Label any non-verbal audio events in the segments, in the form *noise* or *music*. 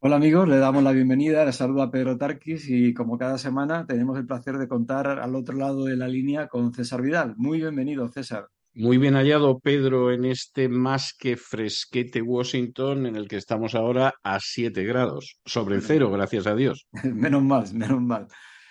Hola amigos, le damos la bienvenida, le saluda Pedro Tarquis y como cada semana tenemos el placer de contar al otro lado de la línea con César Vidal. Muy bienvenido, César. Muy bien hallado, Pedro, en este más que fresquete Washington en el que estamos ahora a 7 grados, sobre cero, gracias a Dios. *laughs* menos mal, menos mal.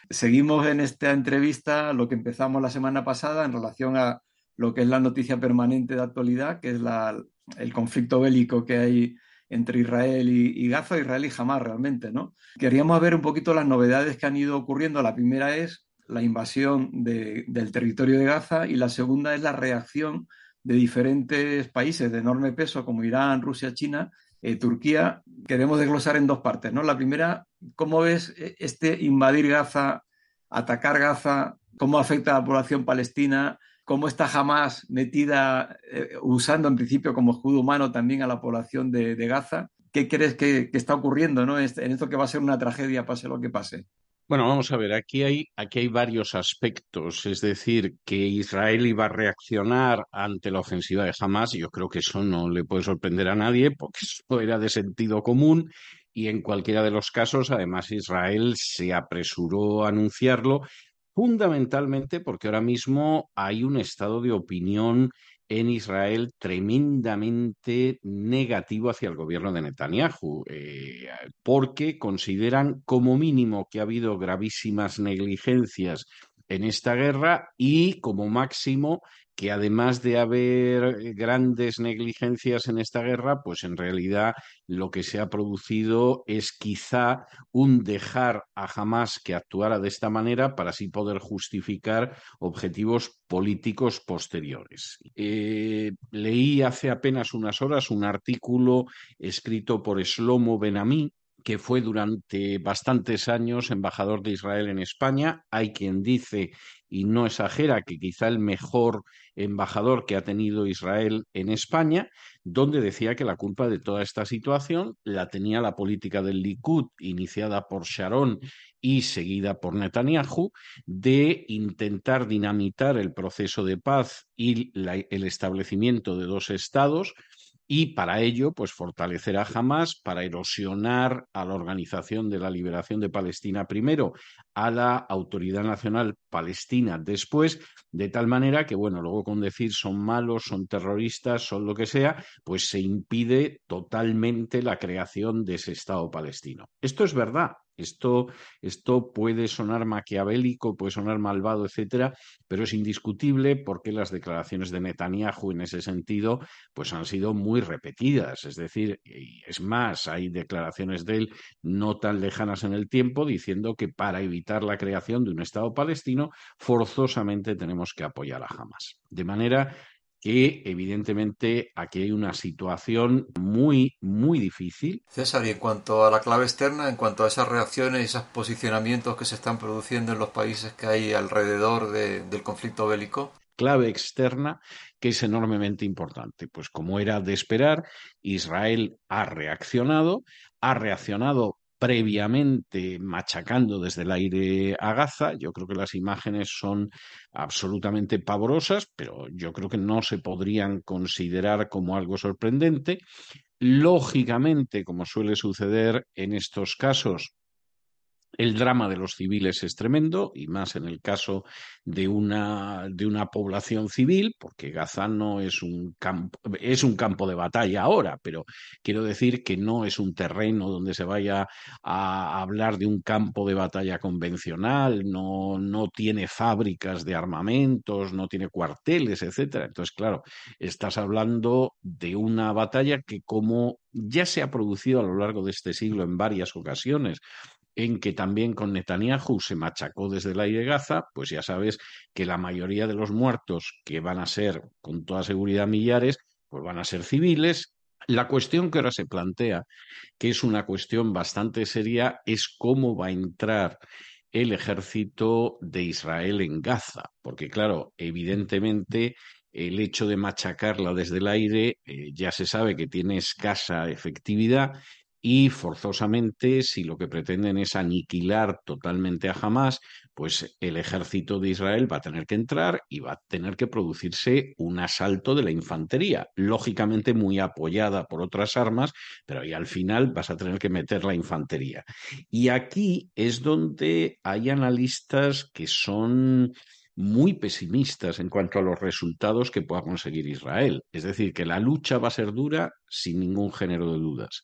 Seguimos en esta entrevista lo que empezamos la semana pasada en relación a lo que es la noticia permanente de actualidad, que es la, el conflicto bélico que hay entre Israel y, Gaza, Israel y Hamas realmente, ¿no? Queríamos ver un poquito las novedades que han ido ocurriendo. La primera es la invasión del territorio de Gaza y la segunda es la reacción de diferentes países de enorme peso como Irán, Rusia, China, eh, Turquía. Queremos desglosar en dos partes, ¿no? La primera, ¿cómo ves este invadir Gaza, atacar Gaza? ¿Cómo afecta a la población palestina? Cómo está jamás metida, eh, usando en principio como escudo humano también a la población de, Gaza. ¿Qué crees que, está ocurriendo ¿no? en esto que va a ser una tragedia, pase lo que pase? Bueno, vamos a ver, aquí hay, aquí hay varios aspectos. Es decir, que Israel iba a reaccionar ante la ofensiva de Hamas, yo creo que eso no le puede sorprender a nadie, porque *laughs* eso era de sentido común. Y en cualquiera de los casos, además, Israel se apresuró a anunciarlo fundamentalmente porque ahora mismo hay un estado de opinión en Israel tremendamente negativo hacia el gobierno de Netanyahu, eh, porque consideran como mínimo que ha habido gravísimas negligencias en esta guerra y como máximo que además de haber grandes negligencias en esta guerra, pues en realidad lo que se ha producido es quizá un dejar a Hamas que actuara de esta manera para así poder justificar objetivos políticos posteriores. Eh, leí hace apenas unas horas un artículo escrito por Shlomo Benami, que fue durante bastantes años embajador de Israel en España. Hay quien dice, y no exagera, que quizá el mejor embajador que ha tenido Israel en España, donde decía que la culpa de toda esta situación la tenía la política del Likud, iniciada por Sharon y seguida por Netanyahu, de intentar dinamitar el proceso de paz y el establecimiento de dos estados y para ello, pues fortalecer a Hamas, para erosionar a la Organización de la Liberación de Palestina primero, a la Autoridad Nacional Palestina después, de tal manera que, bueno, luego con decir son malos, son terroristas, son lo que sea, pues se impide totalmente la creación de ese Estado palestino. Esto es verdad, esto, esto puede sonar maquiavélico, puede sonar malvado, etcétera, pero es indiscutible porque las declaraciones de Netanyahu en ese sentido pues han sido muy repetidas. Es decir, es más, hay declaraciones de él no tan lejanas en el tiempo diciendo que para evitar la creación de un Estado palestino forzosamente tenemos que apoyar a Hamas. De manera que evidentemente aquí hay una situación muy, muy difícil. César, y en cuanto a la clave externa, en cuanto a esas reacciones y esos posicionamientos que se están produciendo en los países que hay alrededor del conflicto bélico. Clave externa que es enormemente importante. Pues como era de esperar, Israel ha reaccionado, ha reaccionado previamente machacando desde el aire a Gaza. Yo creo que las imágenes son absolutamente pavorosas, pero yo creo que no se podrían considerar como algo sorprendente. Lógicamente, como suele suceder en estos casos, el drama de los civiles es tremendo, y más en el caso de una, de una población civil, porque Gaza no es un, campo, es un campo de batalla ahora, pero quiero decir que no es un terreno donde se vaya a hablar de un campo de batalla convencional, no, no tiene fábricas de armamentos, no tiene cuarteles, etcétera. Entonces, claro, estás hablando de una batalla que como ya se ha producido a lo largo de este siglo en varias ocasiones, en que también con Netanyahu se machacó desde el aire Gaza, pues ya sabes que la mayoría de los muertos, que van a ser con toda seguridad millares, pues van a ser civiles. La cuestión que ahora se plantea, que es una cuestión bastante seria, es cómo va a entrar el ejército de Israel en Gaza, porque claro, evidentemente el hecho de machacarla desde el aire eh, ya se sabe que tiene escasa efectividad y forzosamente, si lo que pretenden es aniquilar totalmente a Hamas, pues el ejército de Israel va a tener que entrar y va a tener que producirse un asalto de la infantería, lógicamente muy apoyada por otras armas, pero ahí al final vas a tener que meter la infantería. Y aquí es donde hay analistas que son muy pesimistas en cuanto a los resultados que pueda conseguir Israel. Es decir, que la lucha va a ser dura sin ningún género de dudas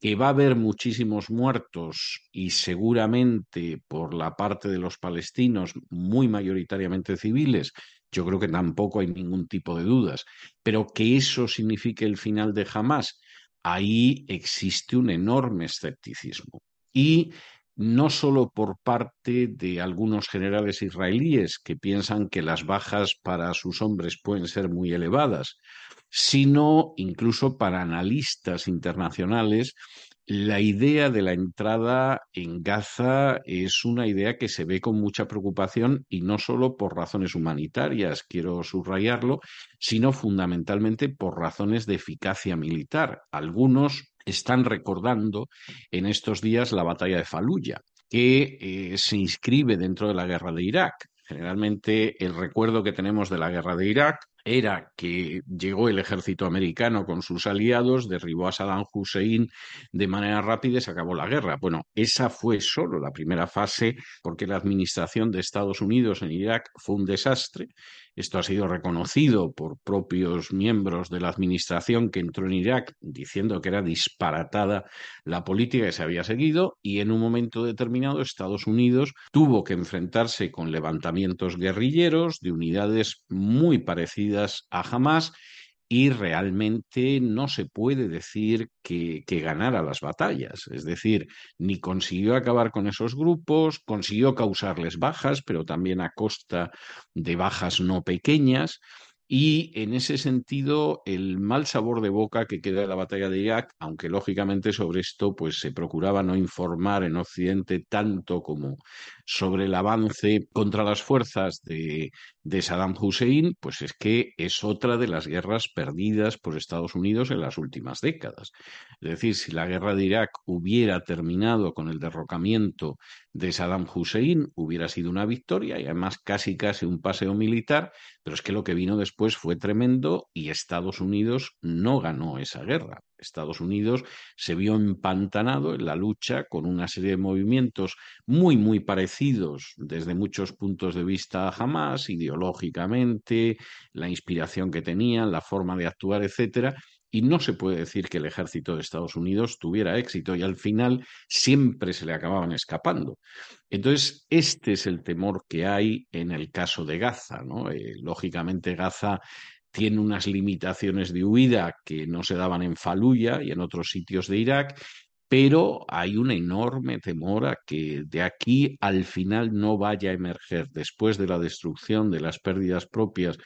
que va a haber muchísimos muertos y seguramente por la parte de los palestinos, muy mayoritariamente civiles, yo creo que tampoco hay ningún tipo de dudas, pero que eso signifique el final de Hamas, ahí existe un enorme escepticismo. Y no solo por parte de algunos generales israelíes que piensan que las bajas para sus hombres pueden ser muy elevadas, sino incluso para analistas internacionales. La idea de la entrada en Gaza es una idea que se ve con mucha preocupación y no solo por razones humanitarias, quiero subrayarlo, sino fundamentalmente por razones de eficacia militar. Algunos están recordando en estos días la batalla de Faluya, que eh, se inscribe dentro de la guerra de Irak. Generalmente el recuerdo que tenemos de la guerra de Irak era que llegó el ejército americano con sus aliados, derribó a Saddam Hussein de manera rápida y se acabó la guerra. Bueno, esa fue solo la primera fase porque la administración de Estados Unidos en Irak fue un desastre esto ha sido reconocido por propios miembros de la administración que entró en Irak diciendo que era disparatada la política que se había seguido y en un momento determinado Estados Unidos tuvo que enfrentarse con levantamientos guerrilleros de unidades muy parecidas a Hamas y realmente no se puede decir que, que, ganara las batallas. Es decir, ni consiguió acabar con esos grupos, consiguió causarles bajas, pero también a costa de bajas no pequeñas. Y en ese sentido, el mal sabor de boca que queda de la batalla de Irak, aunque lógicamente sobre esto pues se procuraba no informar en Occidente tanto como sobre el avance contra las fuerzas de, de Saddam Hussein, pues es que es otra de las guerras perdidas por Estados Unidos en las últimas décadas. Es decir, si la guerra de Irak hubiera terminado con el derrocamiento de Saddam Hussein, hubiera sido una victoria y además casi casi un paseo militar, pero es que lo que vino después fue tremendo y Estados Unidos no ganó esa guerra. Estados Unidos se vio empantanado en la lucha con una serie de movimientos muy, muy parecidos desde muchos puntos de vista a Hamas, ideológicamente, la inspiración que tenían, la forma de actuar, etcétera, y no se puede decir que el ejército de Estados Unidos tuviera éxito y al final siempre se le acababan escapando. Entonces, este es el temor que hay en el caso de Gaza. ¿no? Eh, lógicamente, Gaza tiene unas limitaciones de huida que no se daban en Faluya y en otros sitios de Irak, pero hay un enorme temor a que de aquí al final no vaya a emerger, después de la destrucción de las pérdidas propias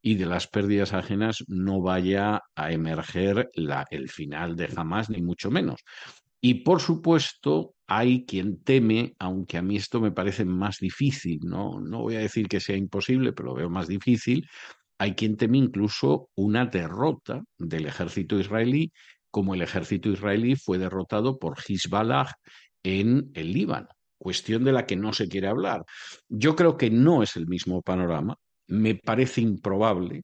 y de las pérdidas ajenas, no vaya a emerger el final de jamás, ni mucho menos. Y por supuesto, hay quien teme, aunque a mí esto me parece más difícil, ¿no? No voy a decir que sea imposible, pero lo veo más difícil, hay quien teme incluso una derrota del ejército israelí, como el ejército israelí fue derrotado por Hezbollah en el Líbano, cuestión de la que no se quiere hablar. Yo creo que no es el mismo panorama, me parece improbable,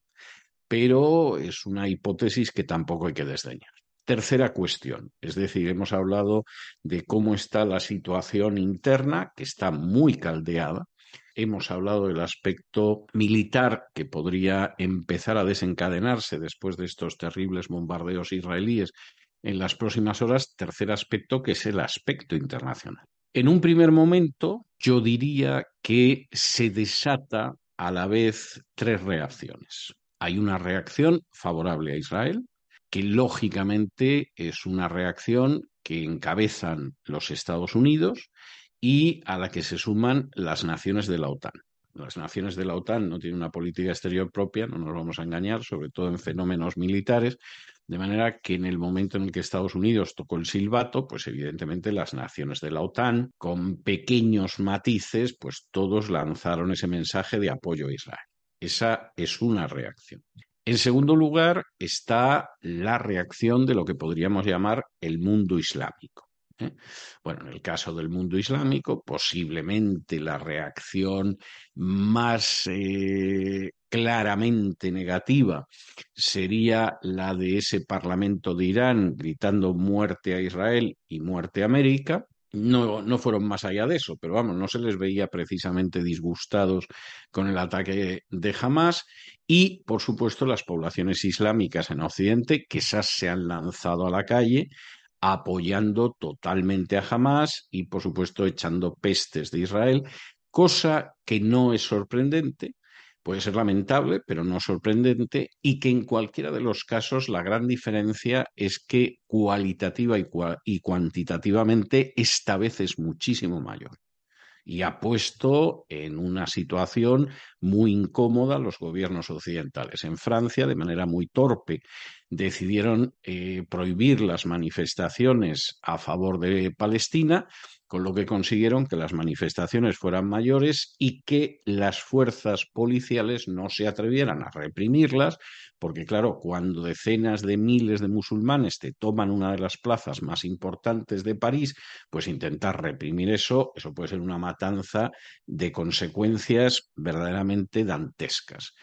pero es una hipótesis que tampoco hay que desdeñar. Tercera cuestión, es decir, hemos hablado de cómo está la situación interna, que está muy caldeada, Hemos hablado del aspecto militar que podría empezar a desencadenarse después de estos terribles bombardeos israelíes en las próximas horas. Tercer aspecto, que es el aspecto internacional. En un primer momento, yo diría que se desata a la vez tres reacciones. Hay una reacción favorable a Israel, que lógicamente es una reacción que encabezan los Estados Unidos y a la que se suman las naciones de la OTAN. Las naciones de la OTAN no tienen una política exterior propia, no nos vamos a engañar, sobre todo en fenómenos militares, de manera que en el momento en el que Estados Unidos tocó el silbato, pues evidentemente las naciones de la OTAN, con pequeños matices, pues todos lanzaron ese mensaje de apoyo a Israel. Esa es una reacción. En segundo lugar está la reacción de lo que podríamos llamar el mundo islámico. ¿Eh? Bueno, en el caso del mundo islámico, posiblemente la reacción más eh, claramente negativa sería la de ese Parlamento de Irán gritando muerte a Israel y muerte a América. No, no fueron más allá de eso, pero vamos, no se les veía precisamente disgustados con el ataque de Hamas y, por supuesto, las poblaciones islámicas en Occidente, que esas se han lanzado a la calle apoyando totalmente a Hamas y, por supuesto, echando pestes de Israel, cosa que no es sorprendente, puede ser lamentable, pero no sorprendente, y que en cualquiera de los casos la gran diferencia es que cualitativa y, y cuantitativamente esta vez es muchísimo mayor. Y ha puesto en una situación muy incómoda los gobiernos occidentales. En Francia, de manera muy torpe, decidieron eh, prohibir las manifestaciones a favor de Palestina, con lo que consiguieron que las manifestaciones fueran mayores y que las fuerzas policiales no se atrevieran a reprimirlas, porque claro, cuando decenas de miles de musulmanes te toman una de las plazas más importantes de París, pues intentar reprimir eso, eso puede ser una matanza de consecuencias verdaderamente dantescas.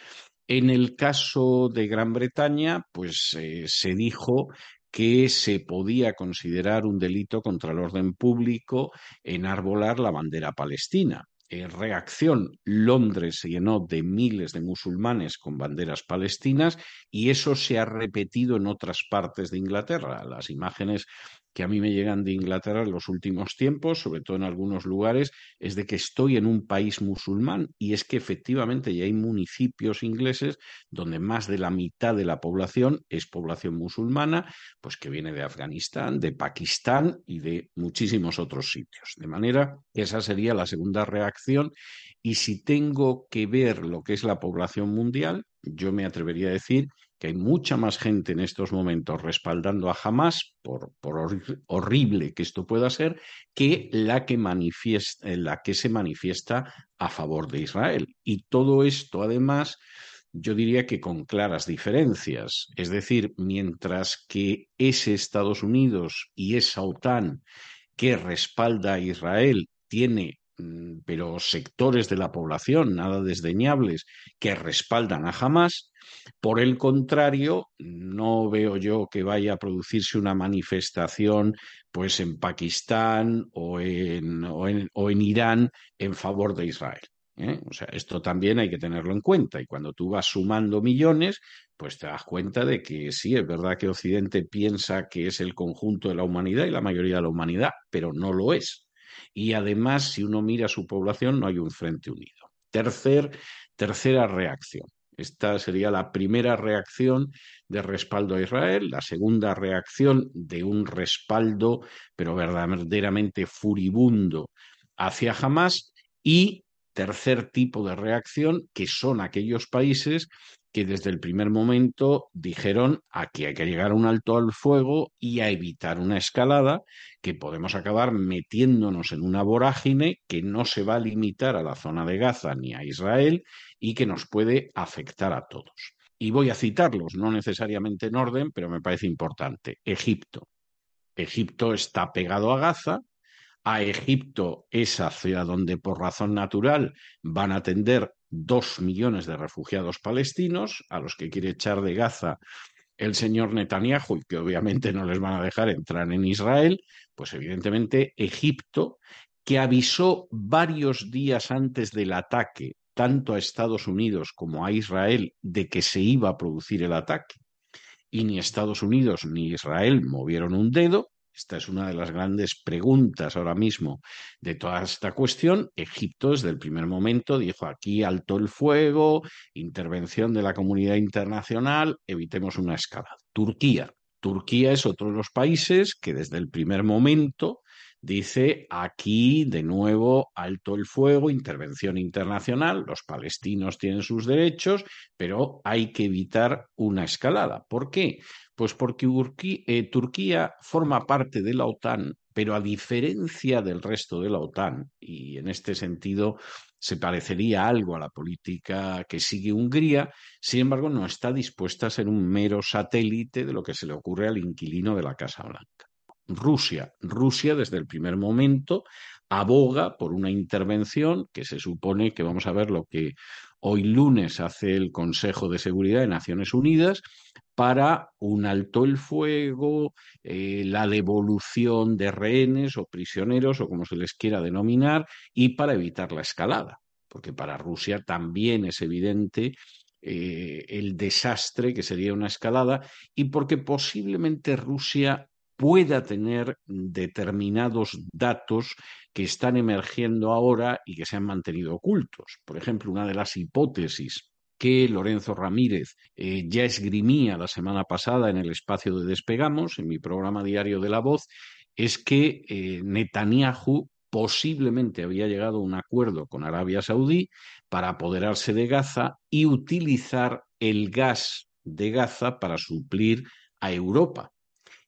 En el caso de Gran Bretaña, pues eh, se dijo que se podía considerar un delito contra el orden público enarbolar la bandera palestina. En reacción, Londres se llenó de miles de musulmanes con banderas palestinas y eso se ha repetido en otras partes de Inglaterra. Las imágenes que a mí me llegan de Inglaterra en los últimos tiempos, sobre todo en algunos lugares, es de que estoy en un país musulmán y es que efectivamente ya hay municipios ingleses donde más de la mitad de la población es población musulmana, pues que viene de Afganistán, de Pakistán y de muchísimos otros sitios. De manera que esa sería la segunda reacción y si tengo que ver lo que es la población mundial, yo me atrevería a decir que hay mucha más gente en estos momentos respaldando a Hamas, por, horrible que esto pueda ser, que la que, manifiesta, la que se manifiesta a favor de Israel. Y todo esto, además, yo diría que con claras diferencias. Es decir, mientras que ese Estados Unidos y esa OTAN que respalda a Israel tiene pero sectores de la población nada desdeñables que respaldan a Hamas, por el contrario, no veo yo que vaya a producirse una manifestación pues en Pakistán o en, o en, Irán en favor de Israel. ¿eh? O sea, esto también hay que tenerlo en cuenta. Y cuando tú vas sumando millones, pues te das cuenta de que sí, es verdad que Occidente piensa que es el conjunto de la humanidad y la mayoría de la humanidad, pero no lo es. Y además, si uno mira su población, no hay un frente unido. Tercer, tercera reacción. Esta sería la primera reacción de respaldo a Israel, la segunda reacción de un respaldo, pero verdaderamente furibundo, hacia Hamas y tercer tipo de reacción, que son aquellos países que desde el primer momento dijeron aquí hay que llegar a un alto al fuego y a evitar una escalada que podemos acabar metiéndonos en una vorágine que no se va a limitar a la zona de Gaza ni a Israel y que nos puede afectar a todos. Y voy a citarlos, no necesariamente en orden, pero me parece importante. Egipto. Egipto está pegado a Gaza, a Egipto es hacia donde por razón natural van a atender dos millones de refugiados palestinos, a los que quiere echar de Gaza el señor Netanyahu y que obviamente no les van a dejar entrar en Israel, pues evidentemente Egipto, que avisó varios días antes del ataque tanto a Estados Unidos como a Israel de que se iba a producir el ataque, y ni Estados Unidos ni Israel movieron un dedo, esta es una de las grandes preguntas ahora mismo de toda esta cuestión. Egipto desde el primer momento dijo aquí alto el fuego, intervención de la comunidad internacional, evitemos una escalada. Turquía. Turquía es otro de los países que desde el primer momento dice aquí de nuevo alto el fuego, intervención internacional, los palestinos tienen sus derechos, pero hay que evitar una escalada. ¿Por qué? Pues porque eh, Turquía forma parte de la OTAN, Pero a diferencia del resto de la OTAN, y en este sentido se parecería algo a la política que sigue Hungría, sin embargo no está dispuesta a ser un mero satélite de lo que se le ocurre al inquilino de la Casa Blanca. Rusia. Rusia desde el primer momento aboga por una intervención que se supone que vamos a ver lo que hoy lunes hace el Consejo de Seguridad de Naciones Unidas para un alto el fuego, eh, la devolución de rehenes o prisioneros o como se les quiera denominar y para evitar la escalada, porque para Rusia también es evidente eh, el desastre que sería una escalada y porque posiblemente Rusia pueda tener determinados datos que están emergiendo ahora y que se han mantenido ocultos. Por ejemplo, una de las hipótesis que Lorenzo Ramírez eh, ya esgrimía la semana pasada en el espacio de Despegamos, en mi programa diario de La Voz, es que eh, Netanyahu posiblemente había llegado a un acuerdo con Arabia Saudí para apoderarse de Gaza y utilizar el gas de Gaza para suplir a Europa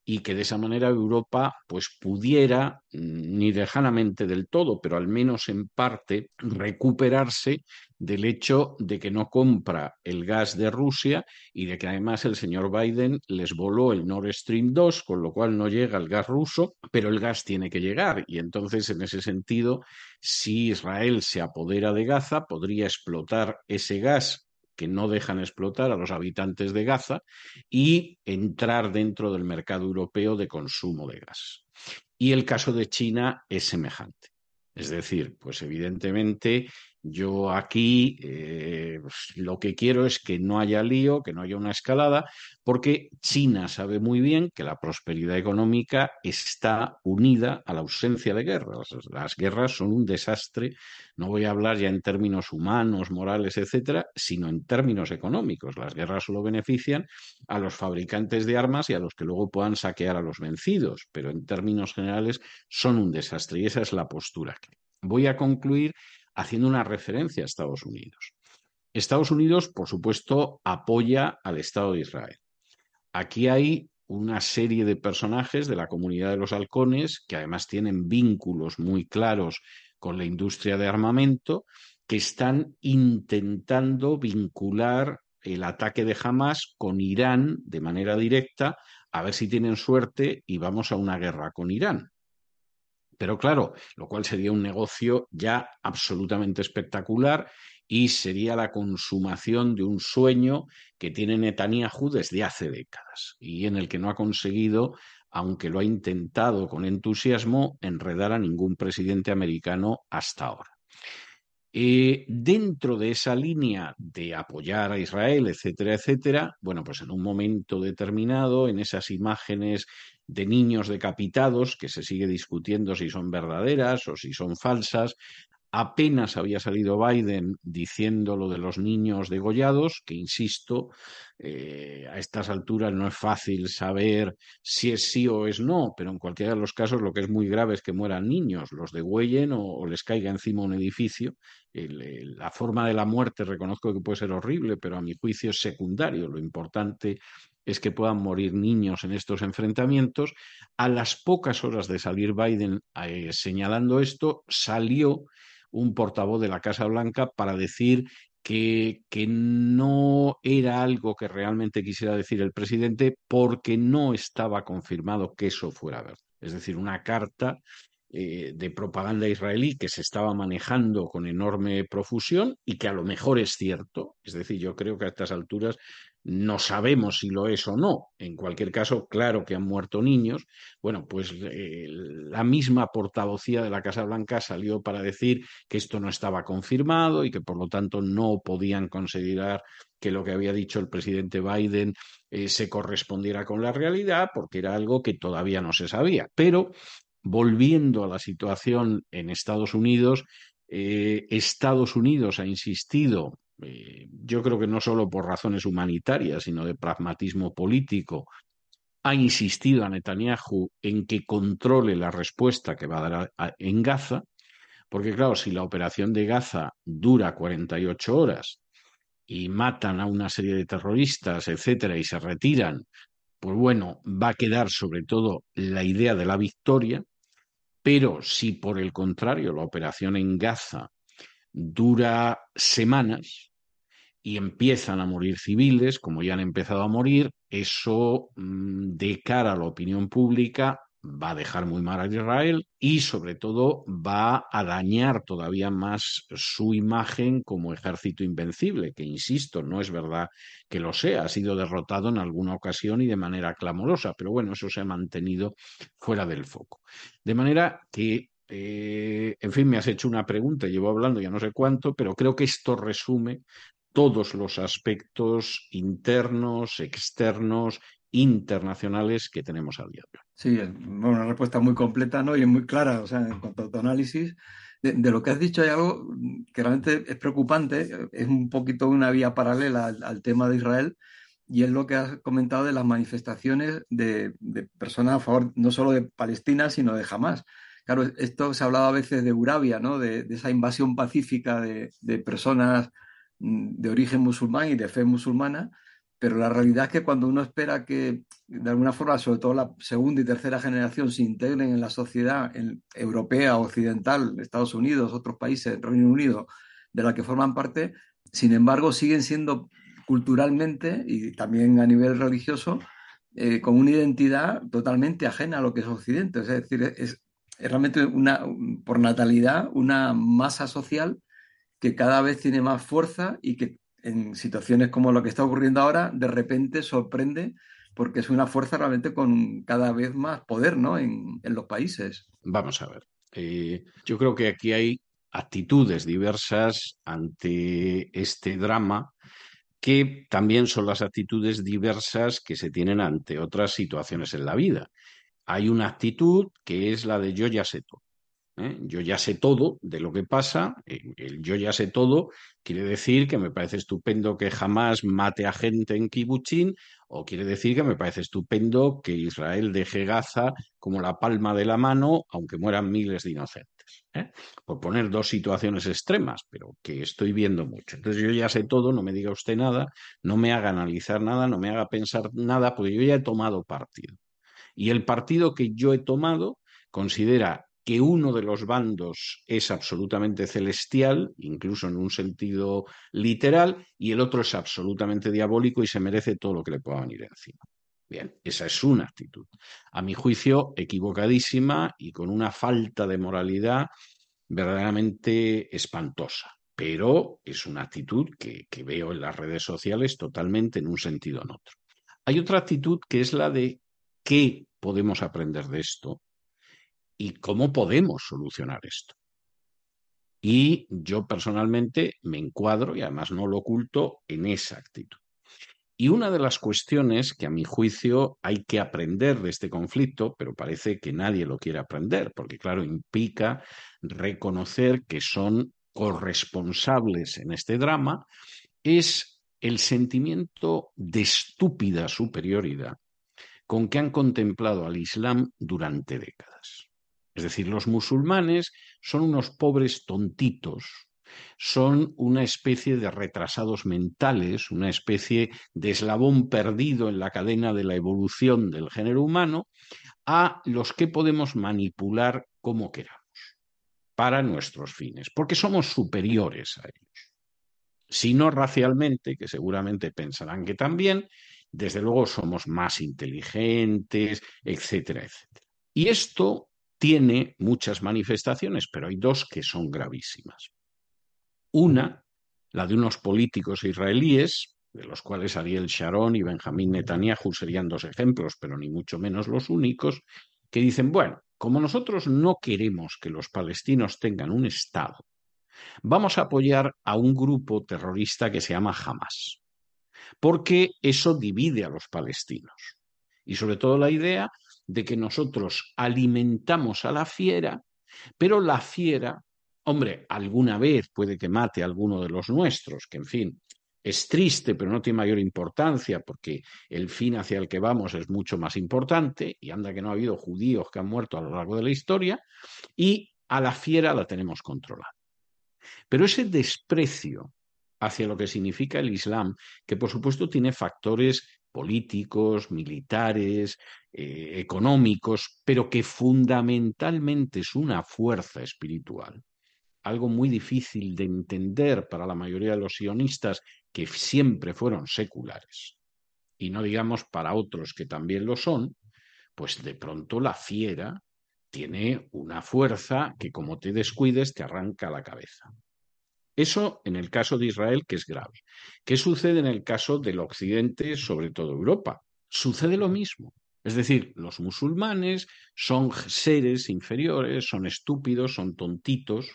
y que de esa manera Europa pues pudiera, mm, ni lejanamente del todo, pero al menos en parte, recuperarse del hecho de que no compra el gas de Rusia y de que además el señor Biden les voló el Nord Stream 2, con lo cual no llega el gas ruso, pero el gas tiene que llegar. Y entonces, en ese sentido, si Israel se apodera de Gaza, podría explotar ese gas que no dejan explotar a los habitantes de Gaza y entrar dentro del mercado europeo de consumo de gas. Y el caso de China es semejante. Es decir, pues evidentemente yo aquí eh, lo que quiero es que no haya lío, que no haya una escalada, porque China sabe muy bien que la prosperidad económica está unida a la ausencia de guerras. Las guerras son un desastre, no voy a hablar ya en términos humanos, morales, etcétera, sino en términos económicos. Las guerras solo benefician a los fabricantes de armas y a los que luego puedan saquear a los vencidos, pero en términos generales son un desastre y esa es la postura. Voy a concluir haciendo una referencia a Estados Unidos. Estados Unidos, por supuesto, apoya al Estado de Israel. Aquí hay una serie de personajes de la comunidad de los halcones que además tienen vínculos muy claros con la industria de armamento que están intentando vincular el ataque de Hamas con Irán de manera directa, a ver si tienen suerte y vamos a una guerra con Irán. Pero claro, lo cual sería un negocio ya absolutamente espectacular y sería la consumación de un sueño que tiene Netanyahu desde hace décadas y en el que no ha conseguido, aunque lo ha intentado con entusiasmo, enredar a ningún presidente americano hasta ahora. Eh, dentro de esa línea de apoyar a Israel, etcétera, etcétera, bueno, pues en un momento determinado, en esas imágenes de niños decapitados, que se sigue discutiendo si son verdaderas o si son falsas, Apenas había salido Biden diciendo lo de los niños degollados, que insisto, eh, a estas alturas no es fácil saber si es sí o es no, pero en cualquiera de los casos lo que es muy grave es que mueran niños, los degüellen o, les caiga encima un edificio. la forma de la muerte reconozco que puede ser horrible, pero a mi juicio es secundario. Lo importante es que puedan morir niños en estos enfrentamientos. A las pocas horas de salir Biden eh, señalando esto, salió un portavoz de la Casa Blanca para decir que, que, no era algo que realmente quisiera decir el presidente porque no estaba confirmado que eso fuera verdad. Es decir, una carta eh, de propaganda israelí que se estaba manejando con enorme profusión y que a lo mejor es cierto. Es decir, yo creo que a estas alturas no sabemos si lo es o no. En cualquier caso, claro que han muerto niños. Bueno, pues eh, la misma portavocía de la Casa Blanca salió para decir que esto no estaba confirmado y que por lo tanto no podían considerar que lo que había dicho el presidente Biden eh, se correspondiera con la realidad, porque era algo que todavía no se sabía. Pero volviendo a la situación en Estados Unidos, eh, Estados Unidos ha insistido, eh, yo creo que no solo por razones humanitarias, sino de pragmatismo político, ha insistido a Netanyahu en que controle la respuesta que va a dar en Gaza, porque claro, si la operación de Gaza dura 48 horas y matan a una serie de terroristas, etcétera, y se retiran, pues bueno, va a quedar sobre todo la idea de la victoria, Pero si por el contrario la operación en Gaza dura semanas y empiezan a morir civiles, como ya han empezado a morir, eso mm, de cara a la opinión pública va a dejar muy mal a Israel y sobre todo va a dañar todavía más su imagen como ejército invencible, que insisto, no es verdad que lo sea, ha sido derrotado en alguna ocasión y de manera clamorosa, pero bueno, eso se ha mantenido fuera del foco. De manera que, eh, en fin, me has hecho una pregunta, llevo hablando ya no sé cuánto, pero creo que esto resume todos los aspectos internos, externos internacionales que tenemos a día de hoy. Sí, una respuesta muy completa ¿no? y muy clara o sea, en cuanto a tu análisis. De, lo que has dicho hay algo que realmente es preocupante, es un poquito una vía paralela al, tema de Israel y es lo que has comentado de las manifestaciones de, personas a favor no solo de Palestina, sino de Hamas. Claro, esto se ha hablado a veces de Urabia, ¿no? de, esa invasión pacífica de, personas de origen musulmán y de fe musulmana, pero la realidad es que cuando uno espera que, de alguna forma, sobre todo la segunda y tercera generación, se integren en la sociedad europea, occidental, Estados Unidos, otros países, Reino Unido, de la que forman parte, sin embargo, siguen siendo culturalmente y también a nivel religioso, eh, con una identidad totalmente ajena a lo que es Occidente. Es decir, es, es realmente una, por natalidad, una masa social que cada vez tiene más fuerza y que en situaciones como lo que está ocurriendo ahora, de repente sorprende porque es una fuerza realmente con cada vez más poder ¿no? en, los países. Vamos a ver. Eh, yo creo que aquí hay actitudes diversas ante este drama que también son las actitudes diversas que se tienen ante otras situaciones en la vida. Hay una actitud que es la de yo ya sé. ¿Eh? Yo ya sé todo de lo que pasa. El yo ya sé todo quiere decir que me parece estupendo que jamás mate a gente en Kibuchín o quiere decir que me parece estupendo que Israel deje Gaza como la palma de la mano, aunque mueran miles de inocentes. ¿eh? Por poner dos situaciones extremas, pero que estoy viendo mucho. Entonces yo ya sé todo, no me diga usted nada, no me haga analizar nada, no me haga pensar nada, porque yo ya he tomado partido. Y el partido que yo he tomado considera que uno de los bandos es absolutamente celestial, incluso en un sentido literal, y el otro es absolutamente diabólico y se merece todo lo que le pueda venir encima. Bien, esa es una actitud. A mi juicio, equivocadísima y con una falta de moralidad verdaderamente espantosa. Pero es una actitud que, que veo en las redes sociales totalmente en un sentido en otro. Hay otra actitud que es la de qué podemos aprender de esto y cómo podemos solucionar esto. Y yo personalmente me encuadro, y además no lo oculto, en esa actitud. Y una de las cuestiones que a mi juicio hay que aprender de este conflicto, pero parece que nadie lo quiere aprender, porque claro, implica reconocer que son corresponsables en este drama, es el sentimiento de estúpida superioridad con que han contemplado al Islam durante décadas. Es decir, los musulmanes son unos pobres tontitos, son una especie de retrasados mentales, una especie de eslabón perdido en la cadena de la evolución del género humano, a los que podemos manipular como queramos, para nuestros fines, porque somos superiores a ellos. Si no racialmente, que seguramente pensarán que también, desde luego somos más inteligentes, etcétera, etcétera. Y esto tiene muchas manifestaciones, pero hay dos que son gravísimas. Una, la de unos políticos israelíes, de los cuales Ariel Sharon y Benjamín Netanyahu serían dos ejemplos, pero ni mucho menos los únicos, que dicen, bueno, como nosotros no queremos que los palestinos tengan un Estado, vamos a apoyar a un grupo terrorista que se llama Hamas, porque eso divide a los palestinos. Y sobre todo la idea de que nosotros alimentamos a la fiera, pero la fiera, hombre, alguna vez puede que mate a alguno de los nuestros, que en fin, es triste, pero no tiene mayor importancia porque el fin hacia el que vamos es mucho más importante y anda que no ha habido judíos que han muerto a lo largo de la historia y a la fiera la tenemos controlada. Pero ese desprecio hacia lo que significa el Islam, que por supuesto tiene factores políticos, militares, eh, económicos, pero que fundamentalmente es una fuerza espiritual. Algo muy difícil de entender para la mayoría de los sionistas que siempre fueron seculares, y no digamos para otros que también lo son, pues de pronto la fiera tiene una fuerza que como te descuides te arranca la cabeza. Eso en el caso de Israel, que es grave. ¿Qué sucede en el caso del Occidente, sobre todo Europa? Sucede lo mismo. Es decir, los musulmanes son seres inferiores, son estúpidos, son tontitos,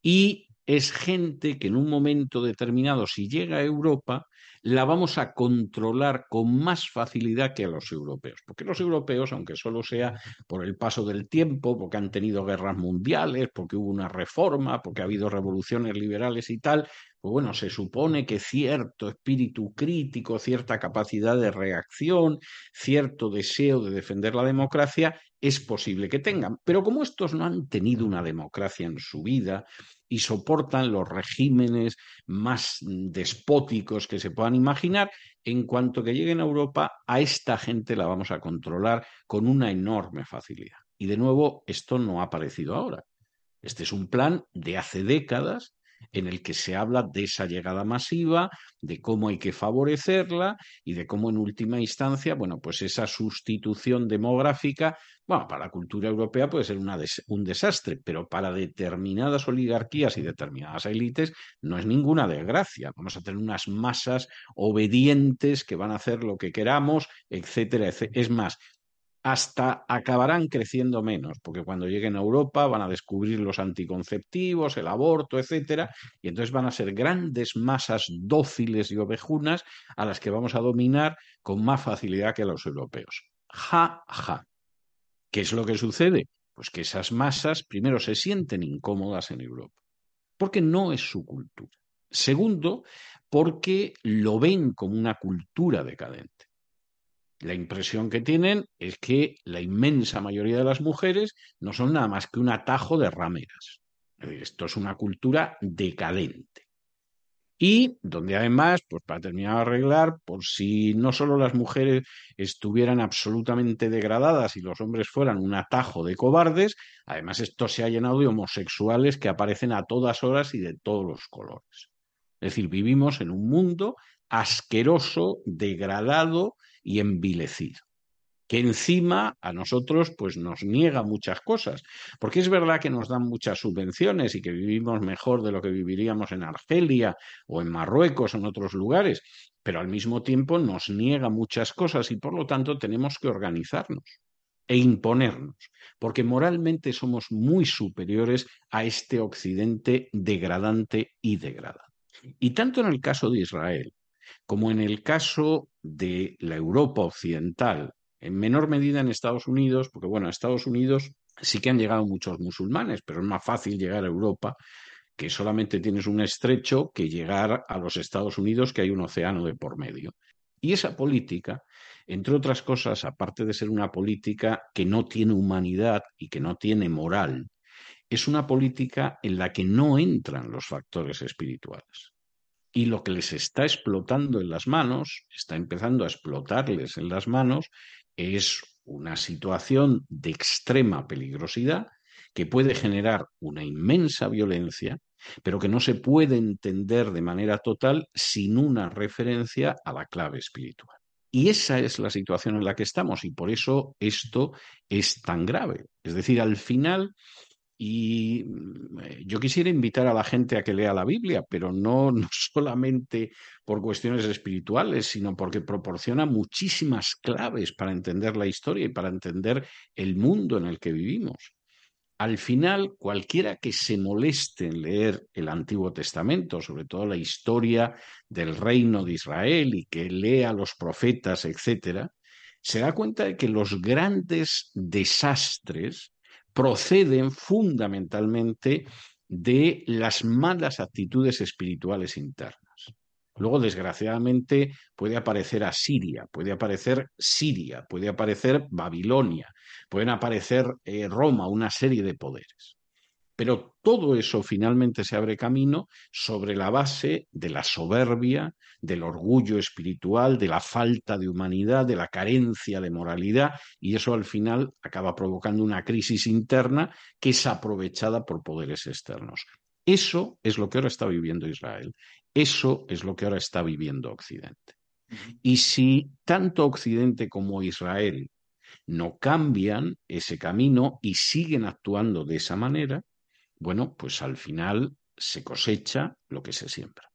y es gente que en un momento determinado, si llega a Europa, la vamos a controlar con más facilidad que a los europeos. Porque los europeos, aunque solo sea por el paso del tiempo, porque han tenido guerras mundiales, porque hubo una reforma, porque ha habido revoluciones liberales y tal, pues bueno, se supone que cierto espíritu crítico, cierta capacidad de reacción, cierto deseo de defender la democracia, es posible que tengan. Pero como estos no han tenido una democracia en su vida, y soportan los regímenes más despóticos que se puedan imaginar, en cuanto que lleguen a Europa, a esta gente la vamos a controlar con una enorme facilidad. Y de nuevo, esto no ha aparecido ahora. Este es un plan de hace décadas en el que se habla de esa llegada masiva, de cómo hay que favorecerla y de cómo en última instancia, bueno, pues esa sustitución demográfica, bueno, para la cultura europea puede ser un desastre, pero para determinadas oligarquías y determinadas élites no es ninguna desgracia. Vamos a tener unas masas obedientes que van a hacer lo que queramos, etcétera, etcétera. Es más, hasta acabarán creciendo menos, porque cuando lleguen a Europa van a descubrir los anticonceptivos, el aborto, etcétera, y entonces van a ser grandes masas dóciles y ovejunas a las que vamos a dominar con más facilidad que a los europeos. Ja, ja. ¿Qué es lo que sucede? Pues que esas masas, primero, se sienten incómodas en Europa, porque no es su cultura. Segundo, porque lo ven como una cultura decadente. La impresión que tienen es que la inmensa mayoría de las mujeres no son nada más que un atajo de rameras. Esto es una cultura decadente. Y donde además, pues para terminar de arreglar, por si no solo las mujeres estuvieran absolutamente degradadas y los hombres fueran un atajo de cobardes, además esto se ha llenado de homosexuales que aparecen a todas horas y de todos los colores. Es decir, vivimos en un mundo asqueroso, degradado, y envilecido que encima a nosotros pues nos niega muchas cosas, porque es verdad que nos dan muchas subvenciones y que vivimos mejor de lo que viviríamos en Argelia o en Marruecos o en otros lugares, pero al mismo tiempo nos niega muchas cosas y por lo tanto tenemos que organizarnos e imponernos, porque moralmente somos muy superiores a este occidente degradante y degradante. Y tanto en el caso de Israel como en el caso de la Europa occidental, en menor medida en Estados Unidos, porque bueno, en Estados Unidos sí que han llegado muchos musulmanes, pero es más fácil llegar a Europa, que solamente tienes un estrecho, que llegar a los Estados Unidos, que hay un océano de por medio. Y esa política, entre otras cosas, aparte de ser una política que no tiene humanidad y que no tiene moral, es una política en la que no entran los factores espirituales y lo que les está explotando en las manos, está empezando a explotarles en las manos, es una situación de extrema peligrosidad que puede generar una inmensa violencia, pero que no se puede entender de manera total sin una referencia a la clave espiritual. Y esa es la situación en la que estamos y por eso esto es tan grave. Es decir, al final y mm, eh, yo quisiera invitar a la gente a que lea la Biblia, pero no, *laughs* no solamente por cuestiones espirituales, sino porque proporciona muchísimas claves para entender la historia y para entender el mundo en el que vivimos. Al final, cualquiera que se moleste en leer el Antiguo Testamento, sobre todo la historia del reino de Israel y que lea los profetas, etcétera, se da cuenta de que los grandes desastres proceden fundamentalmente de las malas actitudes espirituales internas. Luego, desgraciadamente, puede aparecer Asiria, puede aparecer Siria, puede aparecer Babilonia, pueden aparecer eh, Roma, una serie de poderes. Pero todo eso finalmente se abre camino sobre la base de la soberbia, del orgullo espiritual, de la falta de humanidad, de la carencia de moralidad, y eso al final acaba provocando una crisis interna que es aprovechada por poderes externos. Eso es lo que ahora está viviendo Israel. Eso es lo que ahora está viviendo Occidente. Y si tanto Occidente como Israel no cambian ese camino y siguen actuando de esa manera, bueno, pues al final se cosecha lo que se siembra.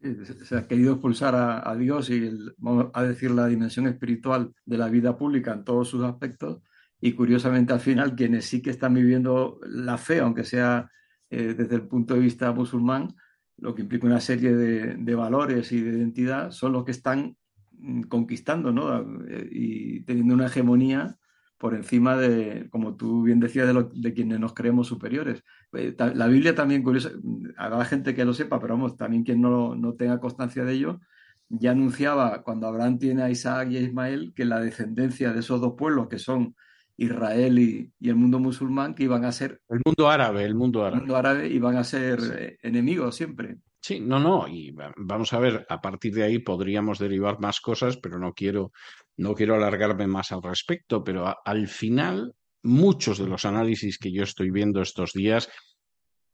se ha querido expulsar a, Dios y, vamos a decir, la dimensión espiritual de la vida pública en todos sus aspectos. Y curiosamente, al final, quienes sí que están viviendo la fe, aunque sea eh, desde el punto de vista musulmán, lo que implica una serie de, valores y de identidad, son los que están mm, conquistando ¿no? Eh, y teniendo una hegemonía por encima de, como tú bien decías, de, de quienes nos creemos superiores. Eh, la Biblia también, curiosa, habrá gente que lo sepa, pero vamos, también quien no, no tenga constancia de ello, ya anunciaba cuando Abraham tiene a Isaac y a Ismael que la descendencia de esos dos pueblos, que son Israel y, el mundo musulmán, que iban a ser... El mundo árabe, el mundo árabe. El mundo árabe iban a ser eh, enemigos siempre. Sí, no, no, y vamos a ver, a partir de ahí podríamos derivar más cosas, pero no quiero, no quiero alargarme más al respecto, pero al final muchos de los análisis que yo estoy viendo estos días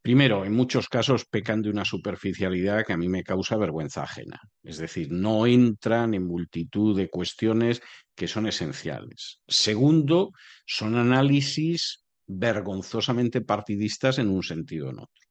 Primero, en muchos casos pecan de una superficialidad que a mí me causa vergüenza ajena. Es decir, no entran en multitud de cuestiones que son esenciales. Segundo, son análisis vergonzosamente partidistas en un sentido o en otro.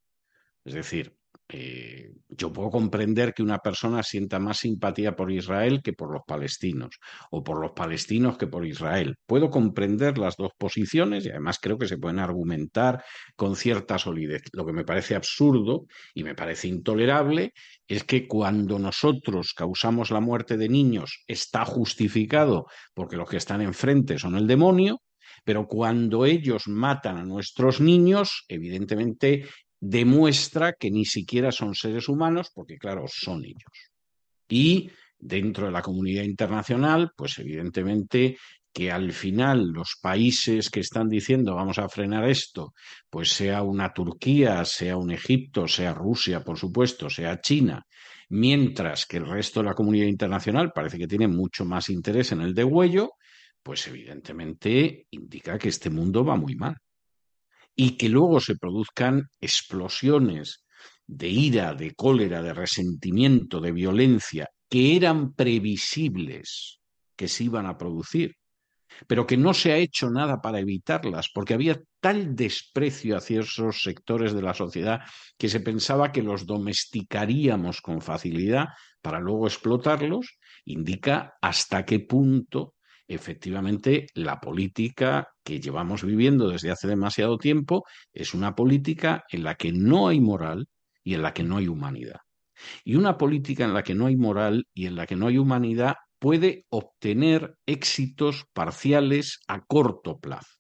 Es decir, eh, yo puedo comprender que una persona sienta más simpatía por Israel que por los palestinos, o por los palestinos que por Israel. Puedo comprender las dos posiciones y además creo que se pueden argumentar con cierta solidez. Lo que me parece absurdo y me parece intolerable es que cuando nosotros causamos la muerte de niños está justificado porque los que están enfrente son el demonio, pero cuando ellos matan a nuestros niños, evidentemente demuestra que ni siquiera son seres humanos, porque claro, son ellos. Y dentro de la comunidad internacional, pues evidentemente que al final los países que están diciendo vamos a frenar esto, pues sea una Turquía, sea un Egipto, sea Rusia, por supuesto, sea China, mientras que el resto de la comunidad internacional parece que tiene mucho más interés en el degüello, pues evidentemente indica que este mundo va muy mal y que luego se produzcan explosiones de ira, de cólera, de resentimiento, de violencia, que eran previsibles que se iban a producir, pero que no se ha hecho nada para evitarlas, porque había tal desprecio hacia esos sectores de la sociedad que se pensaba que los domesticaríamos con facilidad para luego explotarlos, indica hasta qué punto efectivamente la política que llevamos viviendo desde hace demasiado tiempo es una política en la que no hay moral y en la que no hay humanidad. Y una política en la que no hay moral y en la que no hay humanidad puede obtener éxitos parciales a corto plazo.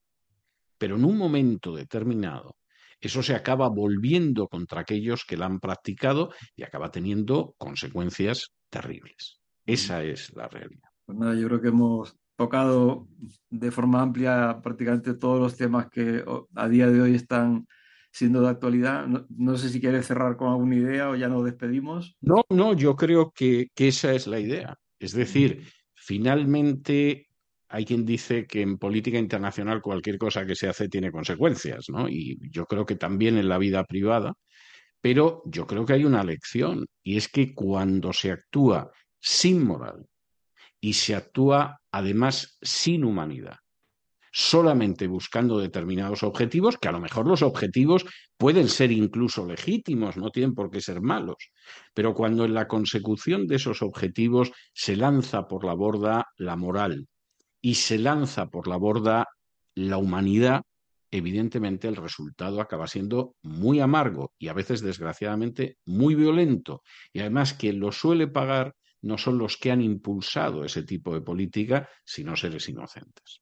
Pero en un momento determinado, eso se acaba volviendo contra aquellos que la han practicado y acaba teniendo consecuencias terribles. Esa es la realidad. Pues nada, yo creo que hemos tocado de forma amplia prácticamente todos los temas que a día de hoy están siendo de actualidad. No, sé si quieres cerrar con alguna idea o ya nos despedimos. No, no, yo creo que, que esa es la idea. Es decir, finalmente hay quien dice que en política internacional cualquier cosa que se hace tiene consecuencias, ¿no? Y yo creo que también en la vida privada, pero yo creo que hay una lección, y es que cuando se actúa sin moral, y se actúa además sin humanidad, solamente buscando determinados objetivos, que a lo mejor los objetivos pueden ser incluso legítimos, no tienen por qué ser malos, pero cuando en la consecución de esos objetivos se lanza por la borda la moral y se lanza por la borda la humanidad, evidentemente el resultado acaba siendo muy amargo y a veces desgraciadamente muy violento. Y además quien lo suele pagar no son los que han impulsado ese tipo de política, sino seres inocentes.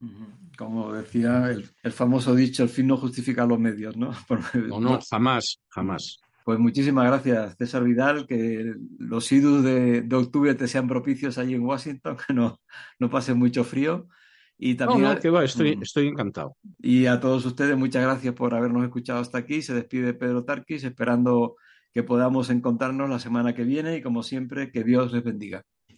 Como decía el, famoso dicho, el fin no justifica los medios, ¿no? *laughs* no, no, jamás, jamás. Pues muchísimas gracias, César Vidal, que los idus de, octubre te sean propicios allí en Washington, *laughs* que no, no pase mucho frío. Y también, que va, estoy, mm. estoy encantado. Y a todos ustedes, muchas gracias por habernos escuchado hasta aquí. Se despide Pedro Tarquis, esperando que podamos encontrarnos la semana que viene y como siempre, que Dios les bendiga.